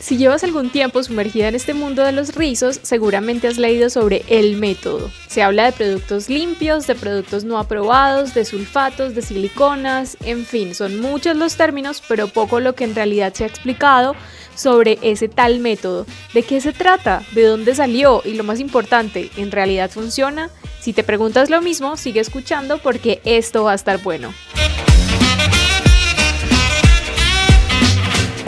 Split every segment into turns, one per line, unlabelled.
Si llevas algún tiempo sumergida en este mundo de los rizos, seguramente has leído sobre el método. Se habla de productos limpios, de productos no aprobados, de sulfatos, de siliconas, en fin, son muchos los términos, pero poco lo que en realidad se ha explicado sobre ese tal método. ¿De qué se trata? ¿De dónde salió? Y lo más importante, ¿en realidad funciona? Si te preguntas lo mismo, sigue escuchando porque esto va a estar bueno.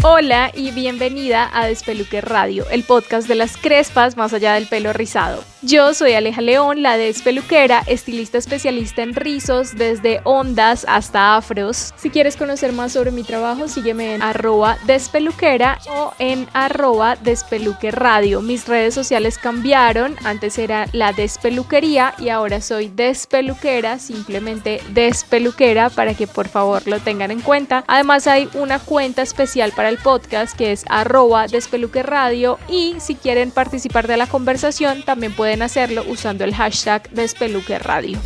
Hola y bienvenida a Despeluque Radio, el podcast de las crespas más allá del pelo rizado. Yo soy Aleja León, la despeluquera, estilista especialista en rizos, desde ondas hasta afros. Si quieres conocer más sobre mi trabajo, sígueme en arroba despeluquera o en arroba despeluque radio. Mis redes sociales cambiaron, antes era la despeluquería y ahora soy despeluquera, simplemente despeluquera para que por favor lo tengan en cuenta. Además hay una cuenta especial para el podcast que es arroba despeluque radio y si quieren participar de la conversación también pueden hacerlo usando el hashtag despeluque radio.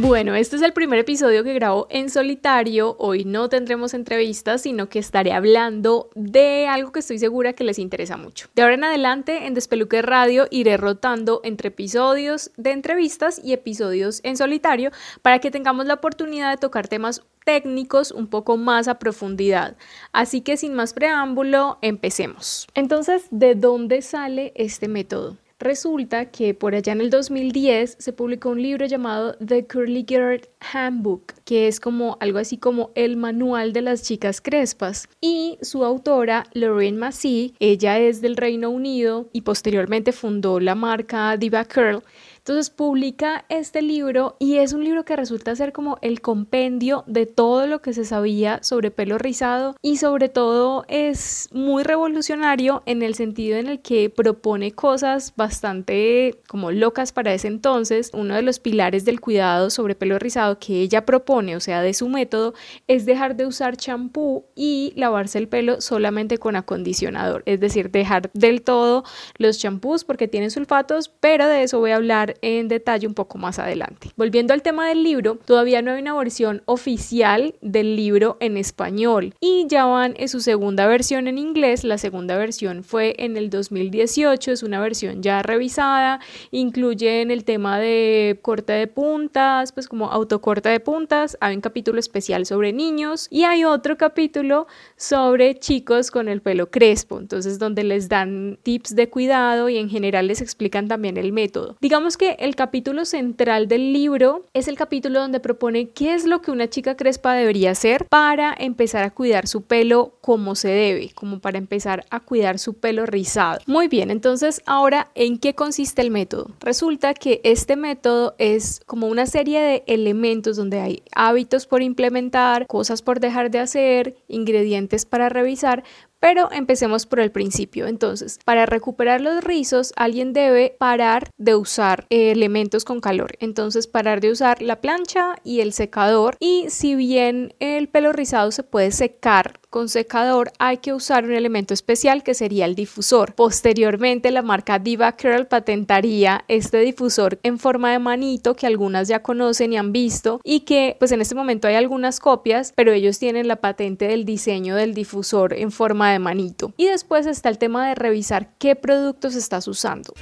Bueno, este es el primer episodio que grabo en solitario. Hoy no tendremos entrevistas, sino que estaré hablando de algo que estoy segura que les interesa mucho. De ahora en adelante, en Despeluque Radio iré rotando entre episodios de entrevistas y episodios en solitario para que tengamos la oportunidad de tocar temas técnicos un poco más a profundidad. Así que sin más preámbulo, empecemos. Entonces, ¿de dónde sale este método? Resulta que por allá en el 2010 se publicó un libro llamado The Curly Girl Handbook, que es como algo así como el manual de las chicas crespas. Y su autora, Lorraine Massey, ella es del Reino Unido y posteriormente fundó la marca Diva Curl. Entonces publica este libro y es un libro que resulta ser como el compendio de todo lo que se sabía sobre pelo rizado y sobre todo es muy revolucionario en el sentido en el que propone cosas bastante como locas para ese entonces. Uno de los pilares del cuidado sobre pelo rizado que ella propone, o sea, de su método, es dejar de usar champú y lavarse el pelo solamente con acondicionador, es decir, dejar del todo los champús porque tienen sulfatos, pero de eso voy a hablar en detalle un poco más adelante. Volviendo al tema del libro, todavía no hay una versión oficial del libro en español y ya van en su segunda versión en inglés. La segunda versión fue en el 2018, es una versión ya revisada, incluye en el tema de corte de puntas, pues como autocorte de puntas, hay un capítulo especial sobre niños y hay otro capítulo sobre chicos con el pelo crespo, entonces donde les dan tips de cuidado y en general les explican también el método. Digamos que el capítulo central del libro es el capítulo donde propone qué es lo que una chica crespa debería hacer para empezar a cuidar su pelo como se debe, como para empezar a cuidar su pelo rizado. Muy bien, entonces ahora, ¿en qué consiste el método? Resulta que este método es como una serie de elementos donde hay hábitos por implementar, cosas por dejar de hacer, ingredientes para revisar, pero empecemos por el principio. Entonces, para recuperar los rizos, alguien debe parar de usar elementos con calor. Entonces, parar de usar la plancha y el secador. Y si bien el pelo rizado se puede secar con secador, hay que usar un elemento especial que sería el difusor. Posteriormente, la marca Diva Curl patentaría este difusor en forma de manito que algunas ya conocen y han visto y que pues en este momento hay algunas copias, pero ellos tienen la patente del diseño del difusor en forma de manito. Y después está el tema de revisar qué productos estás usando.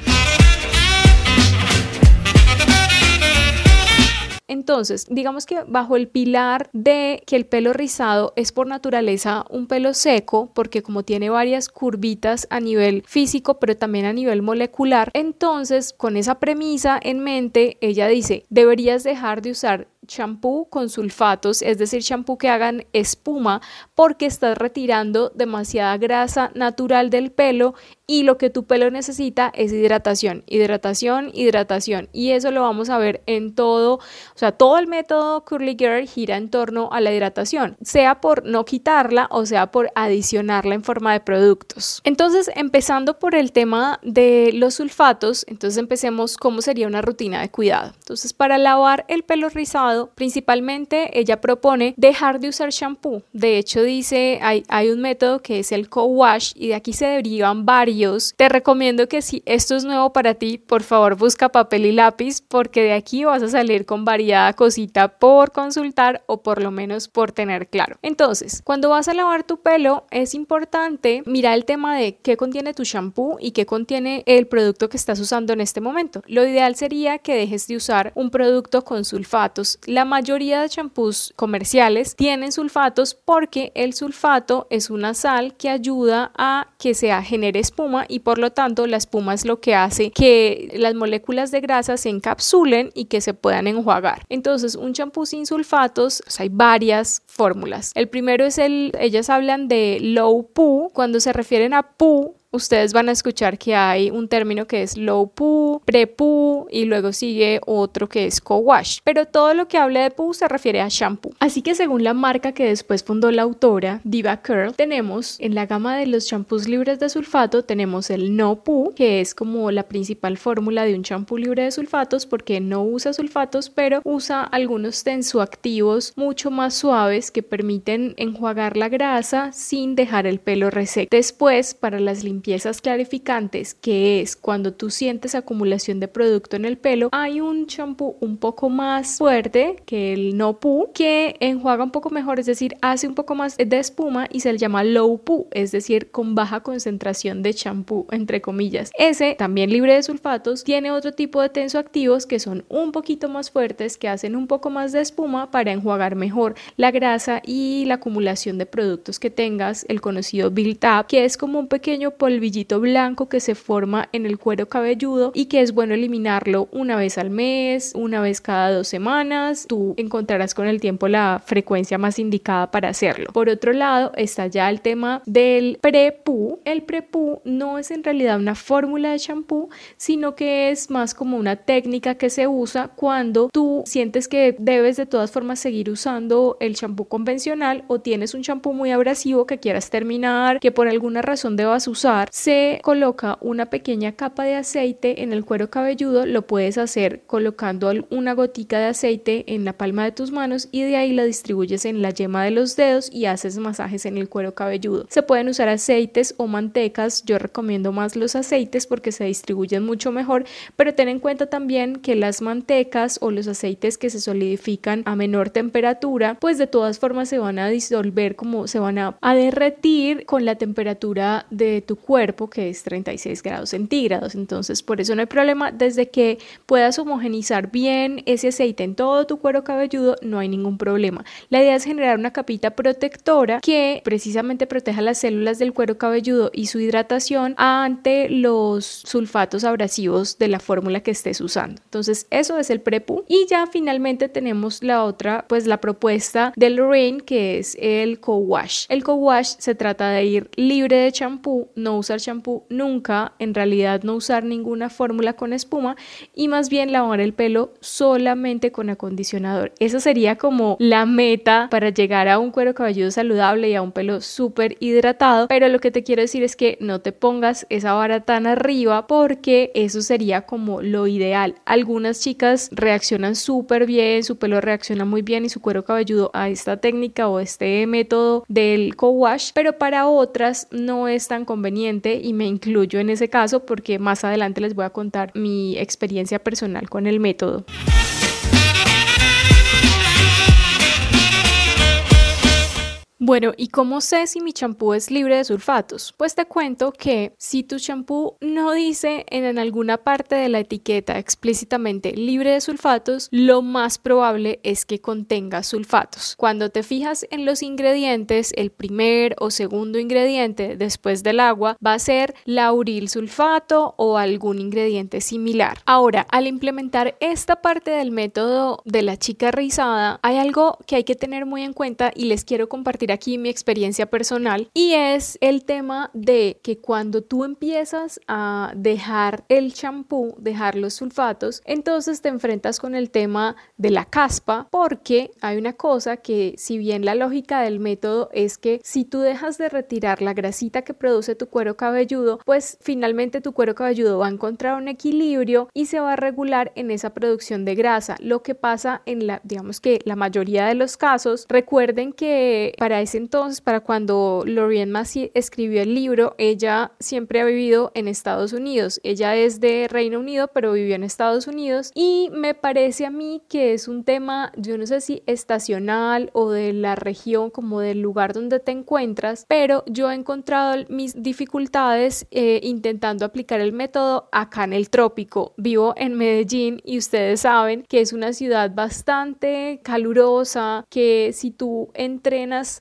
Entonces, digamos que bajo el pilar de que el pelo rizado es por naturaleza un pelo seco, porque como tiene varias curvitas a nivel físico, pero también a nivel molecular, entonces con esa premisa en mente, ella dice, deberías dejar de usar champú con sulfatos, es decir, champú que hagan espuma, porque estás retirando demasiada grasa natural del pelo y lo que tu pelo necesita es hidratación, hidratación, hidratación. Y eso lo vamos a ver en todo, o sea, todo el método Curly Girl gira en torno a la hidratación, sea por no quitarla o sea por adicionarla en forma de productos. Entonces, empezando por el tema de los sulfatos, entonces empecemos cómo sería una rutina de cuidado. Entonces, para lavar el pelo rizado, principalmente ella propone dejar de usar shampoo. De hecho, dice, hay, hay un método que es el co-wash y de aquí se derivan varios. Te recomiendo que si esto es nuevo para ti, por favor busca papel y lápiz porque de aquí vas a salir con variada cosita por consultar o por lo menos por tener claro. Entonces, cuando vas a lavar tu pelo, es importante mirar el tema de qué contiene tu shampoo y qué contiene el producto que estás usando en este momento. Lo ideal sería que dejes de usar un producto con sulfatos. La mayoría de shampoos comerciales tienen sulfatos porque el sulfato es una sal que ayuda a que se genere espuma y por lo tanto la espuma es lo que hace que las moléculas de grasa se encapsulen y que se puedan enjuagar. Entonces, un champú sin sulfatos, hay varias fórmulas. El primero es el, ellas hablan de low poo. Cuando se refieren a poo, ustedes van a escuchar que hay un término que es low poo, pre poo y luego sigue otro que es co-wash. Pero todo lo que hable de poo se refiere a shampoo. Así que según la marca que después fundó la autora, Diva Curl, tenemos en la gama de los shampoos libres de sulfato, tenemos el no poo, que es como la principal fórmula de un shampoo libre de sulfatos porque no usa sulfatos, pero usa algunos tensoactivos mucho más suaves que permiten enjuagar la grasa sin dejar el pelo reseco. Después, para las limpiezas limpiezas clarificantes, que es cuando tú sientes acumulación de producto en el pelo, hay un champú un poco más fuerte que el no poo que enjuaga un poco mejor, es decir, hace un poco más de espuma y se le llama low poo, es decir, con baja concentración de champú, entre comillas. Ese, también libre de sulfatos, tiene otro tipo de tensoactivos que son un poquito más fuertes, que hacen un poco más de espuma para enjuagar mejor la grasa y la acumulación de productos que tengas, el conocido build up, que es como un pequeño polvo villito blanco que se forma en el cuero cabelludo y que es bueno eliminarlo una vez al mes, una vez cada dos semanas. Tú encontrarás con el tiempo la frecuencia más indicada para hacerlo. Por otro lado, está ya el tema del prepú. El prepú no es en realidad una fórmula de shampoo, sino que es más como una técnica que se usa cuando tú sientes que debes de todas formas seguir usando el shampoo convencional o tienes un shampoo muy abrasivo que quieras terminar, que por alguna razón debas usar se coloca una pequeña capa de aceite en el cuero cabelludo, lo puedes hacer colocando una gotica de aceite en la palma de tus manos y de ahí la distribuyes en la yema de los dedos y haces masajes en el cuero cabelludo. Se pueden usar aceites o mantecas, yo recomiendo más los aceites porque se distribuyen mucho mejor, pero ten en cuenta también que las mantecas o los aceites que se solidifican a menor temperatura, pues de todas formas se van a disolver como se van a, a derretir con la temperatura de tu cuerpo que es 36 grados centígrados. Entonces, por eso no hay problema. Desde que puedas homogenizar bien ese aceite en todo tu cuero cabelludo, no hay ningún problema. La idea es generar una capita protectora que precisamente proteja las células del cuero cabelludo y su hidratación ante los sulfatos abrasivos de la fórmula que estés usando. Entonces, eso es el prepu. Y ya finalmente tenemos la otra, pues la propuesta de Lorraine, que es el co-wash. El co-wash se trata de ir libre de champú, no usar shampoo nunca, en realidad no usar ninguna fórmula con espuma y más bien lavar el pelo solamente con acondicionador. Esa sería como la meta para llegar a un cuero cabelludo saludable y a un pelo súper hidratado, pero lo que te quiero decir es que no te pongas esa vara tan arriba porque eso sería como lo ideal. Algunas chicas reaccionan súper bien, su pelo reacciona muy bien y su cuero cabelludo a esta técnica o este método del co-wash, pero para otras no es tan conveniente y me incluyo en ese caso porque más adelante les voy a contar mi experiencia personal con el método. Bueno, ¿y cómo sé si mi champú es libre de sulfatos? Pues te cuento que si tu champú no dice en alguna parte de la etiqueta explícitamente libre de sulfatos, lo más probable es que contenga sulfatos. Cuando te fijas en los ingredientes, el primer o segundo ingrediente después del agua va a ser lauril sulfato o algún ingrediente similar. Ahora, al implementar esta parte del método de la chica rizada, hay algo que hay que tener muy en cuenta y les quiero compartir aquí mi experiencia personal y es el tema de que cuando tú empiezas a dejar el champú, dejar los sulfatos, entonces te enfrentas con el tema de la caspa porque hay una cosa que si bien la lógica del método es que si tú dejas de retirar la grasita que produce tu cuero cabelludo, pues finalmente tu cuero cabelludo va a encontrar un equilibrio y se va a regular en esa producción de grasa. Lo que pasa en la, digamos que la mayoría de los casos, recuerden que para ese entonces, para cuando Lorraine Massey escribió el libro, ella siempre ha vivido en Estados Unidos. Ella es de Reino Unido, pero vivió en Estados Unidos y me parece a mí que es un tema, yo no sé si estacional o de la región, como del lugar donde te encuentras, pero yo he encontrado mis dificultades eh, intentando aplicar el método acá en el trópico. Vivo en Medellín y ustedes saben que es una ciudad bastante calurosa, que si tú entrenas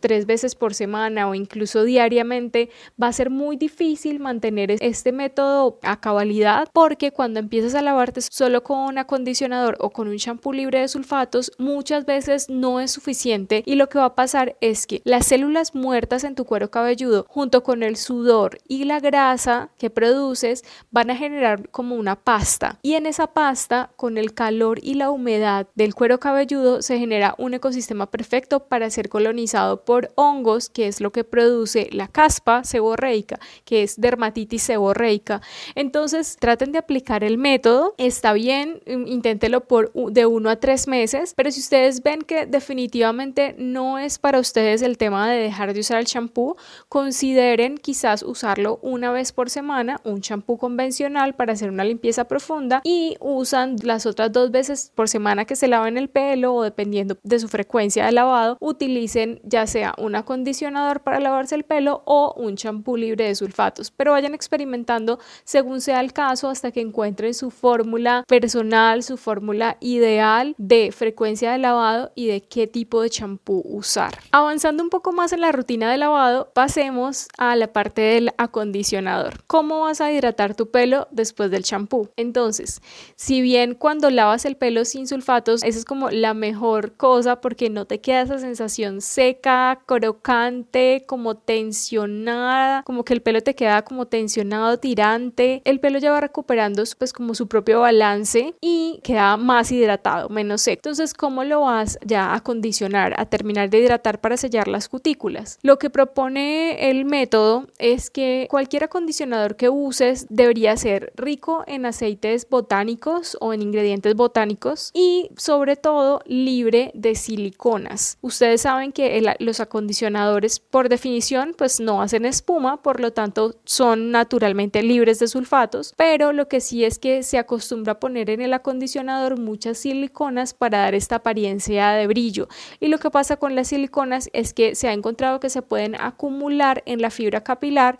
tres veces por semana o incluso diariamente, va a ser muy difícil mantener este método a cabalidad porque cuando empiezas a lavarte solo con un acondicionador o con un shampoo libre de sulfatos, muchas veces no es suficiente y lo que va a pasar es que las células muertas en tu cuero cabelludo junto con el sudor y la grasa que produces van a generar como una pasta. Y en esa pasta con el calor y la humedad del cuero cabelludo se genera un ecosistema perfecto para ser colonizado por hongos que es lo que produce la caspa seborreica que es dermatitis seborreica. Entonces traten de aplicar el método. Está bien inténtelo por de uno a tres meses pero si ustedes ven que definitivamente no es para ustedes el tema de dejar de usar el champú consideren quizás usarlo una vez por semana un champú convencional para hacer una limpieza profunda y usan las otras dos veces por semana que se laven el pelo o dependiendo de su frecuencia de lavado, utilicen ya sea un acondicionador para lavarse el pelo o un champú libre de sulfatos, pero vayan experimentando según sea el caso hasta que encuentren su fórmula personal, su fórmula ideal de frecuencia de lavado y de qué tipo de champú usar. Avanzando un poco más en la rutina de lavado, pasemos a la parte del acondicionador. ¿Cómo vas a hidratar tu pelo después del champú? Entonces, si bien cuando lavas el pelo sin sulfatos, esa es como la mejor cosa porque no te queda esa sensación seca, crocante, como tensionada, como que el pelo te queda como tensionado, tirante. El pelo ya va recuperando pues como su propio balance y queda más hidratado, menos seco. Entonces, ¿cómo lo vas ya a condicionar, a terminar de hidratar para sellar las cutículas? Lo que propone el método es que cualquier acondicionador que uses debería ser rico en aceites botánicos o en ingredientes botánicos y sobre todo libre de siliconas. Ustedes saben que los acondicionadores por definición pues no hacen espuma, por lo tanto son naturalmente libres de sulfatos, pero lo que sí es que se acostumbra a poner en el acondicionador muchas siliconas para dar esta apariencia de brillo. Y lo que pasa con las siliconas es que se ha encontrado que se pueden acumular en la fibra capilar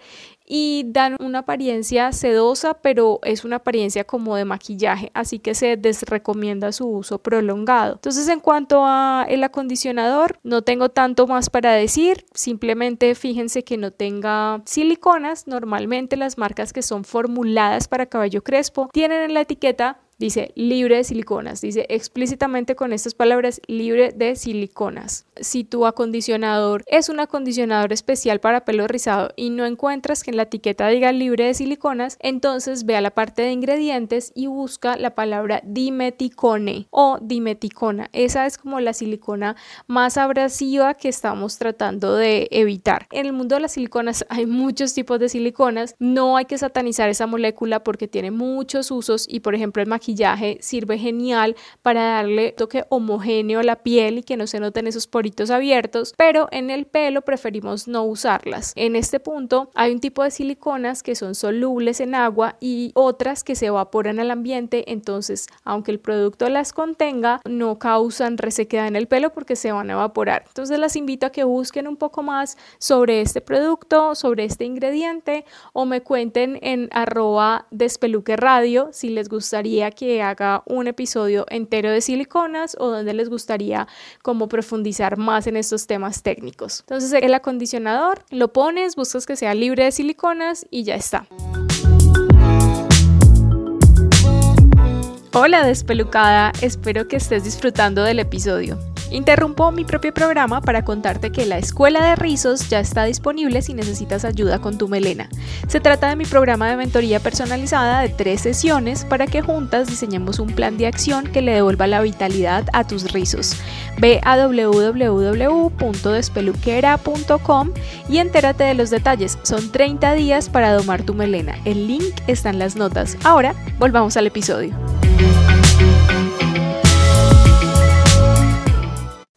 y dan una apariencia sedosa, pero es una apariencia como de maquillaje, así que se desrecomienda su uso prolongado. Entonces, en cuanto a el acondicionador, no tengo tanto más para decir, simplemente fíjense que no tenga siliconas, normalmente las marcas que son formuladas para cabello crespo tienen en la etiqueta Dice libre de siliconas, dice explícitamente con estas palabras libre de siliconas. Si tu acondicionador es un acondicionador especial para pelo rizado y no encuentras que en la etiqueta diga libre de siliconas, entonces ve a la parte de ingredientes y busca la palabra dimeticone o dimeticona. Esa es como la silicona más abrasiva que estamos tratando de evitar. En el mundo de las siliconas hay muchos tipos de siliconas, no hay que satanizar esa molécula porque tiene muchos usos y por ejemplo el maquillaje sirve genial para darle toque homogéneo a la piel y que no se noten esos poritos abiertos, pero en el pelo preferimos no usarlas. En este punto hay un tipo de siliconas que son solubles en agua y otras que se evaporan al ambiente, entonces aunque el producto las contenga, no causan resequedad en el pelo porque se van a evaporar. Entonces las invito a que busquen un poco más sobre este producto, sobre este ingrediente o me cuenten en arroba despeluque radio si les gustaría que haga un episodio entero de siliconas o donde les gustaría como profundizar más en estos temas técnicos. Entonces el acondicionador lo pones, buscas que sea libre de siliconas y ya está. Hola despelucada, espero que estés disfrutando del episodio. Interrumpo mi propio programa para contarte que la Escuela de Rizos ya está disponible si necesitas ayuda con tu melena. Se trata de mi programa de mentoría personalizada de tres sesiones para que juntas diseñemos un plan de acción que le devuelva la vitalidad a tus rizos. Ve a www.despeluquera.com y entérate de los detalles. Son 30 días para domar tu melena. El link está en las notas. Ahora, volvamos al episodio.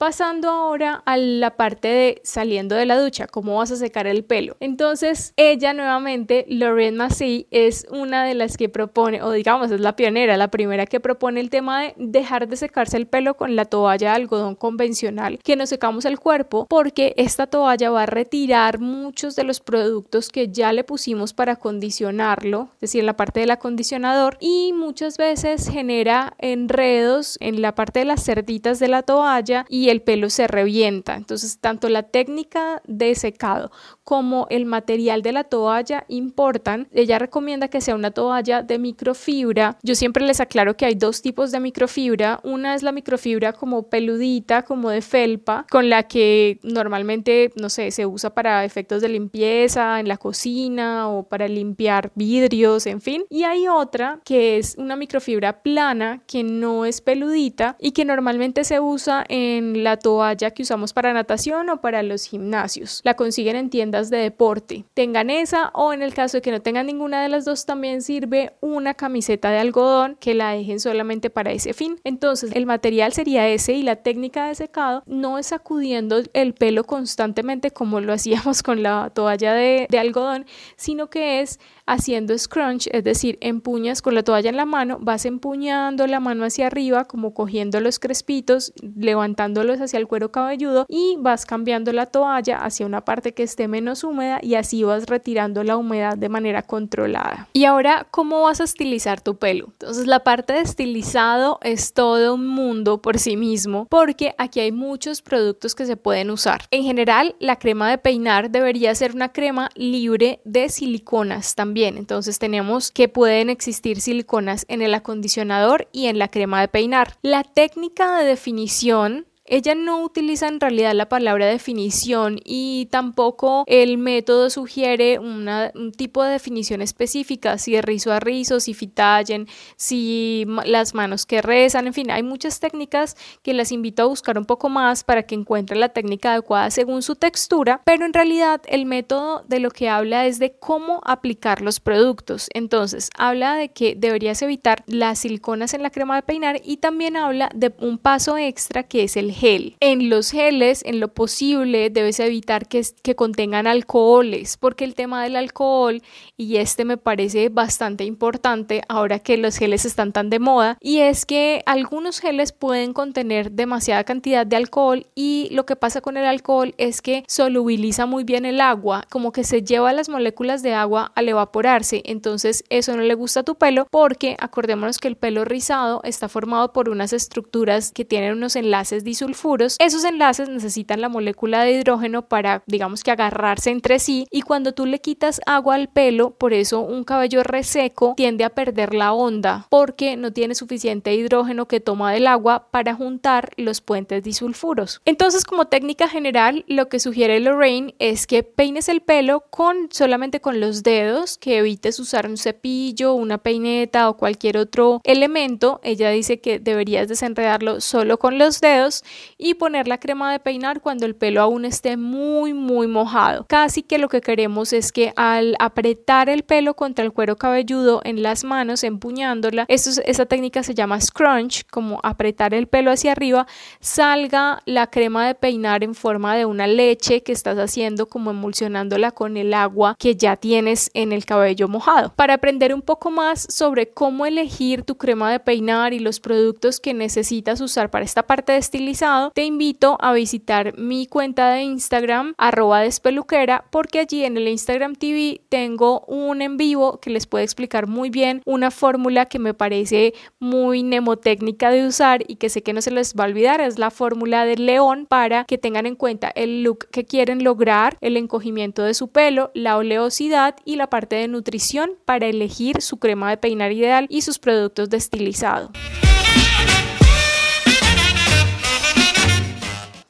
Pasando ahora a la parte de saliendo de la ducha, cómo vas a secar el pelo. Entonces, ella nuevamente, Lorraine Massey, es una de las que propone, o digamos, es la pionera, la primera que propone el tema de dejar de secarse el pelo con la toalla de algodón convencional que nos secamos el cuerpo, porque esta toalla va a retirar muchos de los productos que ya le pusimos para acondicionarlo, es decir, la parte del acondicionador, y muchas veces genera enredos en la parte de las cerditas de la toalla y el pelo se revienta. Entonces, tanto la técnica de secado como el material de la toalla importan. Ella recomienda que sea una toalla de microfibra. Yo siempre les aclaro que hay dos tipos de microfibra. Una es la microfibra como peludita, como de felpa, con la que normalmente, no sé, se usa para efectos de limpieza en la cocina o para limpiar vidrios, en fin. Y hay otra que es una microfibra plana que no es peludita y que normalmente se usa en la toalla que usamos para natación o para los gimnasios. La consiguen en tiendas de deporte. Tengan esa o en el caso de que no tengan ninguna de las dos también sirve una camiseta de algodón que la dejen solamente para ese fin. Entonces el material sería ese y la técnica de secado no es sacudiendo el pelo constantemente como lo hacíamos con la toalla de, de algodón, sino que es haciendo scrunch, es decir, empuñas con la toalla en la mano, vas empuñando la mano hacia arriba, como cogiendo los crespitos, levantándolos hacia el cuero cabelludo y vas cambiando la toalla hacia una parte que esté menos húmeda y así vas retirando la humedad de manera controlada. Y ahora, ¿cómo vas a estilizar tu pelo? Entonces, la parte de estilizado es todo un mundo por sí mismo porque aquí hay muchos productos que se pueden usar. En general, la crema de peinar debería ser una crema libre de siliconas también entonces tenemos que pueden existir siliconas en el acondicionador y en la crema de peinar. La técnica de definición ella no utiliza en realidad la palabra definición y tampoco el método sugiere un tipo de definición específica, si de rizo a rizo, si fitallen, si las manos que rezan, en fin, hay muchas técnicas que las invito a buscar un poco más para que encuentren la técnica adecuada según su textura, pero en realidad el método de lo que habla es de cómo aplicar los productos. Entonces, habla de que deberías evitar las siliconas en la crema de peinar y también habla de un paso extra que es el gel. En los geles, en lo posible, debes evitar que, contengan alcoholes, porque el tema del alcohol, y este me parece bastante importante ahora que los geles están tan de moda, y es que algunos geles pueden contener demasiada cantidad de alcohol y lo que pasa con el alcohol es que solubiliza muy bien el agua, como que se lleva las moléculas de agua al evaporarse, entonces eso no le gusta a tu pelo porque acordémonos que el pelo rizado está formado por unas estructuras que tienen unos enlaces disultos esos enlaces necesitan la molécula de hidrógeno para, digamos que, agarrarse entre sí y cuando tú le quitas agua al pelo, por eso un cabello reseco tiende a perder la onda porque no tiene suficiente hidrógeno que toma del agua para juntar los puentes disulfuros. Entonces, como técnica general, lo que sugiere Lorraine es que peines el pelo con solamente con los dedos, que evites usar un cepillo, una peineta o cualquier otro elemento. Ella dice que deberías desenredarlo solo con los dedos y poner la crema de peinar cuando el pelo aún esté muy muy mojado. Casi que lo que queremos es que al apretar el pelo contra el cuero cabelludo en las manos, empuñándola, esto, esa técnica se llama scrunch, como apretar el pelo hacia arriba, salga la crema de peinar en forma de una leche que estás haciendo como emulsionándola con el agua que ya tienes en el cabello mojado. Para aprender un poco más sobre cómo elegir tu crema de peinar y los productos que necesitas usar para esta parte de estilización, te invito a visitar mi cuenta de Instagram, despeluquera, porque allí en el Instagram TV tengo un en vivo que les puede explicar muy bien una fórmula que me parece muy mnemotécnica de usar y que sé que no se les va a olvidar, es la fórmula del león para que tengan en cuenta el look que quieren lograr, el encogimiento de su pelo, la oleosidad y la parte de nutrición para elegir su crema de peinar ideal y sus productos de estilizado.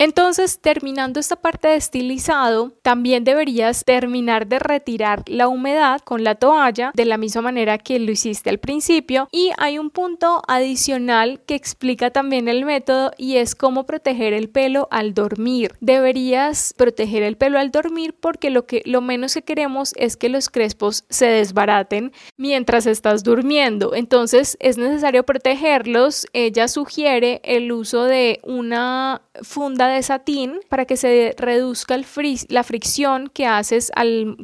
Entonces, terminando esta parte de estilizado, también deberías terminar de retirar la humedad con la toalla de la misma manera que lo hiciste al principio. Y hay un punto adicional que explica también el método y es cómo proteger el pelo al dormir. Deberías proteger el pelo al dormir porque lo que lo menos que queremos es que los crespos se desbaraten mientras estás durmiendo. Entonces, es necesario protegerlos. Ella sugiere el uso de una funda de satín para que se reduzca el la fricción que haces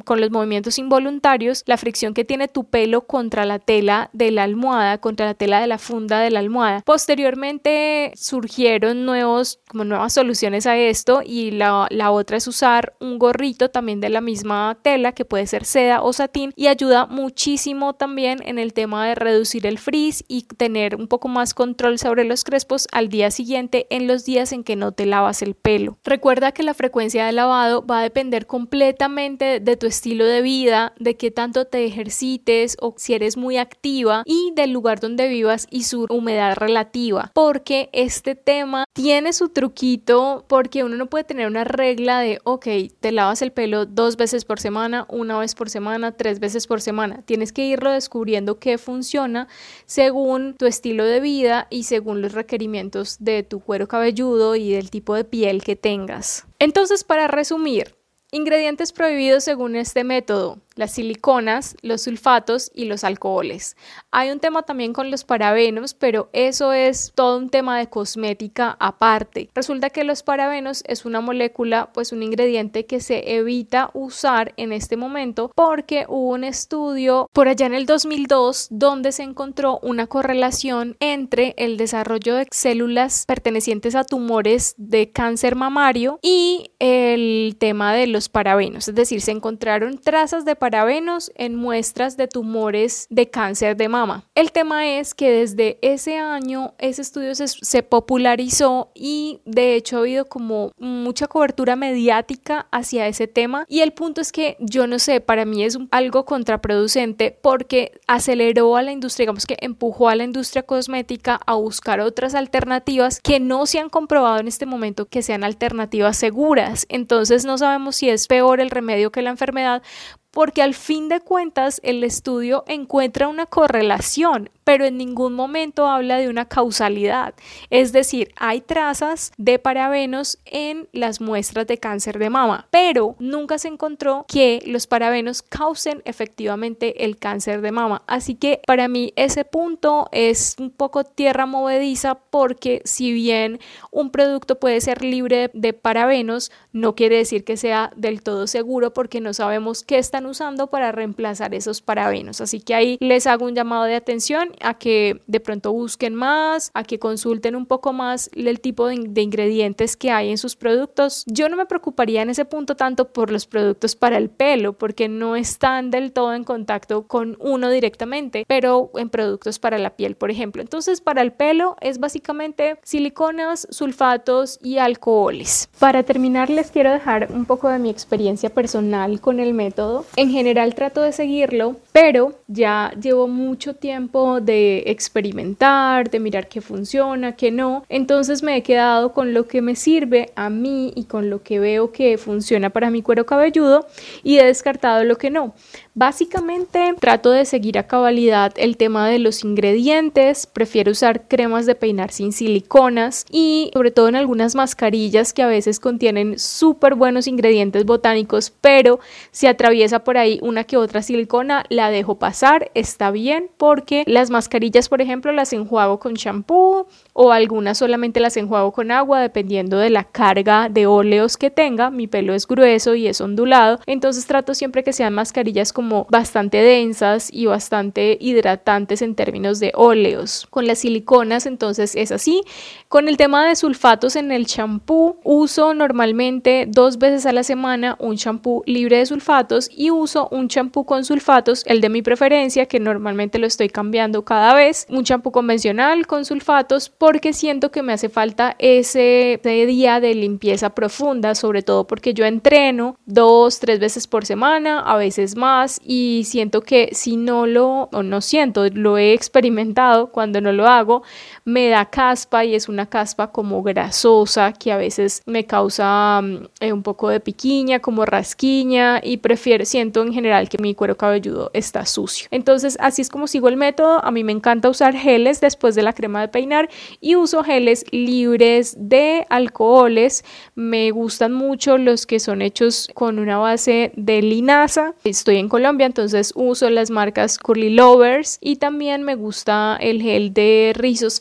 con los movimientos involuntarios, la fricción que tiene tu pelo contra la tela de la almohada, contra la tela de la funda de la almohada. Posteriormente surgieron nuevos, como nuevas soluciones a esto y la, la otra es usar un gorrito también de la misma tela que puede ser seda o satín y ayuda muchísimo también en el tema de reducir el frizz y tener un poco más control sobre los crespos al día siguiente en los días en que no te lavas el pelo. Recuerda que la frecuencia de lavado va a depender completamente de tu estilo de vida, de qué tanto te ejercites o si eres muy activa y del lugar donde vivas y su humedad relativa, porque este tema tiene su truquito porque uno no puede tener una regla de, ok, te lavas el pelo dos veces por semana, una vez por semana, tres veces por semana. Tienes que irlo descubriendo qué funciona según tu estilo de vida y según los requerimientos de tu cuero cabelludo y del tipo de piel que tengas. Entonces, para resumir, ingredientes prohibidos según este método las siliconas, los sulfatos y los alcoholes. Hay un tema también con los parabenos, pero eso es todo un tema de cosmética aparte. Resulta que los parabenos es una molécula, pues un ingrediente que se evita usar en este momento porque hubo un estudio por allá en el 2002 donde se encontró una correlación entre el desarrollo de células pertenecientes a tumores de cáncer mamario y el tema de los parabenos, es decir, se encontraron trazas de parabenos en muestras de tumores de cáncer de mama. El tema es que desde ese año ese estudio se, popularizó y de hecho ha habido como mucha cobertura mediática hacia ese tema y el punto es que yo no sé, para mí es algo contraproducente porque aceleró a la industria, digamos que empujó a la industria cosmética a buscar otras alternativas que no se han comprobado en este momento que sean alternativas seguras. Entonces no sabemos si es peor el remedio que la enfermedad porque al fin de cuentas el estudio encuentra una correlación pero en ningún momento habla de una causalidad. Es decir, hay trazas de parabenos en las muestras de cáncer de mama, pero nunca se encontró que los parabenos causen efectivamente el cáncer de mama. Así que para mí ese punto es un poco tierra movediza porque si bien un producto puede ser libre de parabenos, no quiere decir que sea del todo seguro porque no sabemos qué están usando para reemplazar esos parabenos. Así que ahí les hago un llamado de atención a que de pronto busquen más, a que consulten un poco más el tipo de, ingredientes que hay en sus productos. Yo no me preocuparía en ese punto tanto por los productos para el pelo, porque no están del todo en contacto con uno directamente, pero en productos para la piel, por ejemplo. Entonces, para el pelo es básicamente siliconas, sulfatos y alcoholes. Para terminar, les quiero dejar un poco de mi experiencia personal con el método. En general trato de seguirlo, pero ya llevo mucho tiempo de experimentar, de mirar qué funciona, qué no. Entonces me he quedado con lo que me sirve a mí y con lo que veo que funciona para mi cuero cabelludo y he descartado lo que no. Básicamente trato de seguir a cabalidad el tema de los ingredientes, prefiero usar cremas de peinar sin siliconas y sobre todo en algunas mascarillas que a veces contienen súper buenos ingredientes botánicos, pero si atraviesa por ahí una que otra silicona, la dejo pasar, está bien porque las mascarillas, por ejemplo, las enjuago con shampoo o algunas solamente las enjuago con agua dependiendo de la carga de óleos que tenga. Mi pelo es grueso y es ondulado, entonces trato siempre que sean mascarillas como bastante densas y bastante hidratantes en términos de óleos. Con las siliconas entonces es así. Con el tema de sulfatos en el champú, uso normalmente dos veces a la semana un champú libre de sulfatos y uso un champú con sulfatos, el de mi preferencia, que normalmente lo estoy cambiando cada vez. Un champú convencional con sulfatos porque siento que me hace falta ese, día de limpieza profunda, sobre todo porque yo entreno dos, tres veces por semana, a veces más y siento que si no lo, o no siento, lo he experimentado cuando no lo hago, me da caspa y es una caspa como grasosa que a veces me causa mm, eh, un poco de piquiña, como rasquiña y prefiero, siento en general que mi cuero cabelludo está sucio. Entonces así es como sigo el método. A mí me encanta usar geles después de la crema de peinar y uso geles libres de alcoholes. Me gustan mucho los que son hechos con una base de linaza. Estoy en Colombia, entonces uso las marcas Curly Lovers y también me gusta el gel de rizos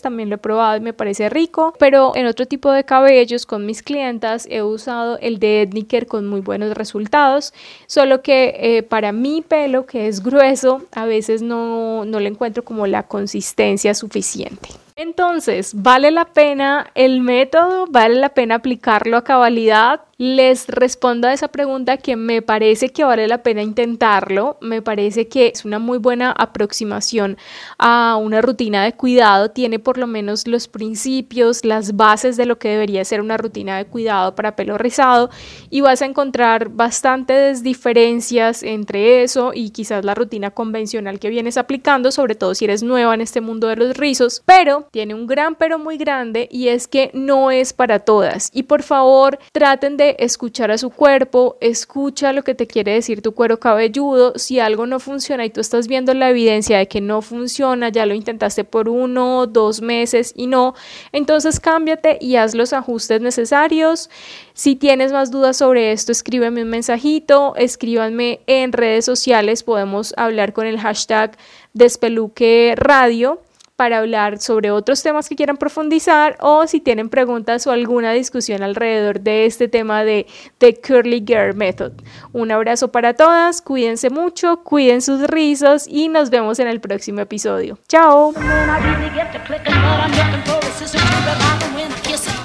también lo he probado y me parece rico, pero en otro tipo de cabellos con mis clientas he usado el de Etniker con muy buenos resultados, solo que eh, para mi pelo que es grueso a veces no, no le encuentro como la consistencia suficiente. Entonces, ¿vale la pena el método? ¿Vale la pena aplicarlo a cabalidad? les respondo a esa pregunta que me parece que vale la pena intentarlo, me parece que es una muy buena aproximación a una rutina de cuidado, tiene por lo menos los principios, las bases de lo que debería ser una rutina de cuidado para pelo rizado y vas a encontrar bastantes diferencias entre eso y quizás la rutina convencional que vienes aplicando, sobre todo si eres nueva en este mundo de los rizos, pero tiene un gran pero muy grande y es que no es para todas. Y por favor traten de escuchar a su cuerpo, escucha lo que te quiere decir tu cuero cabelludo, si algo no funciona y tú estás viendo la evidencia de que no funciona, ya lo intentaste por uno, dos meses y no, entonces cámbiate y haz los ajustes necesarios. Si tienes más dudas sobre esto, escríbeme un mensajito, escríbanme en redes sociales, podemos hablar con el hashtag despeluque radio para hablar sobre otros temas que quieran profundizar o si tienen preguntas o alguna discusión alrededor de este tema de The Curly Girl Method. Un abrazo para todas, cuídense mucho, cuiden sus rizos y nos vemos en el próximo episodio. Chao.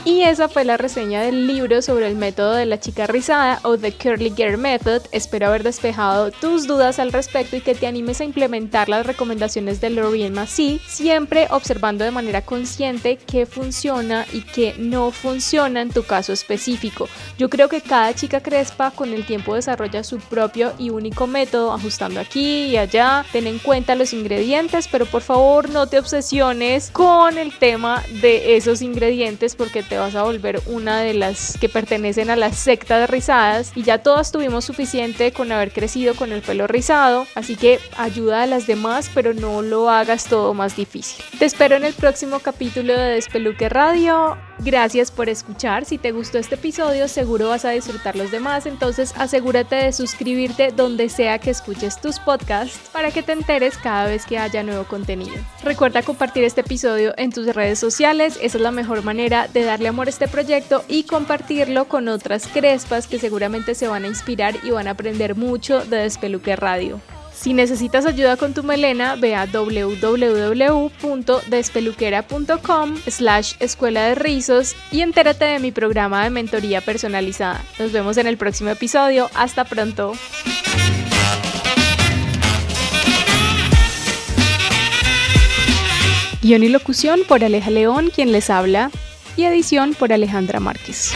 Y esa fue la reseña del libro sobre el método de la chica rizada o The Curly Girl Method. Espero haber despejado tus dudas al respecto y que te animes a implementar las recomendaciones de Lorraine Massey, siempre observando de manera consciente qué funciona y qué no funciona en tu caso específico. Yo creo que cada chica crespa con el tiempo desarrolla su propio y único método, ajustando aquí y allá. Ten en cuenta los ingredientes, pero por favor no te obsesiones con el tema de esos ingredientes porque te vas a volver una de las que pertenecen a la secta de rizadas y ya todas tuvimos suficiente con haber crecido con el pelo rizado, así que ayuda a las demás, pero no lo hagas todo más difícil. Te espero en el próximo capítulo de Despeluque Radio. Gracias por escuchar. Si te gustó este episodio, seguro vas a disfrutar los demás. Entonces, asegúrate de suscribirte donde sea que escuches tus podcasts para que te enteres cada vez que haya nuevo contenido. Recuerda compartir este episodio en tus redes sociales. Esa es la mejor manera de darle amor a este proyecto y compartirlo con otras crespas que seguramente se van a inspirar y van a aprender mucho de Despeluque Radio. Si necesitas ayuda con tu melena, ve a www.despeluquera.com slash escuela de rizos y entérate de mi programa de mentoría personalizada. Nos vemos en el próximo episodio. Hasta pronto. Guión y locución por Aleja León, quien les habla, y edición por Alejandra Márquez.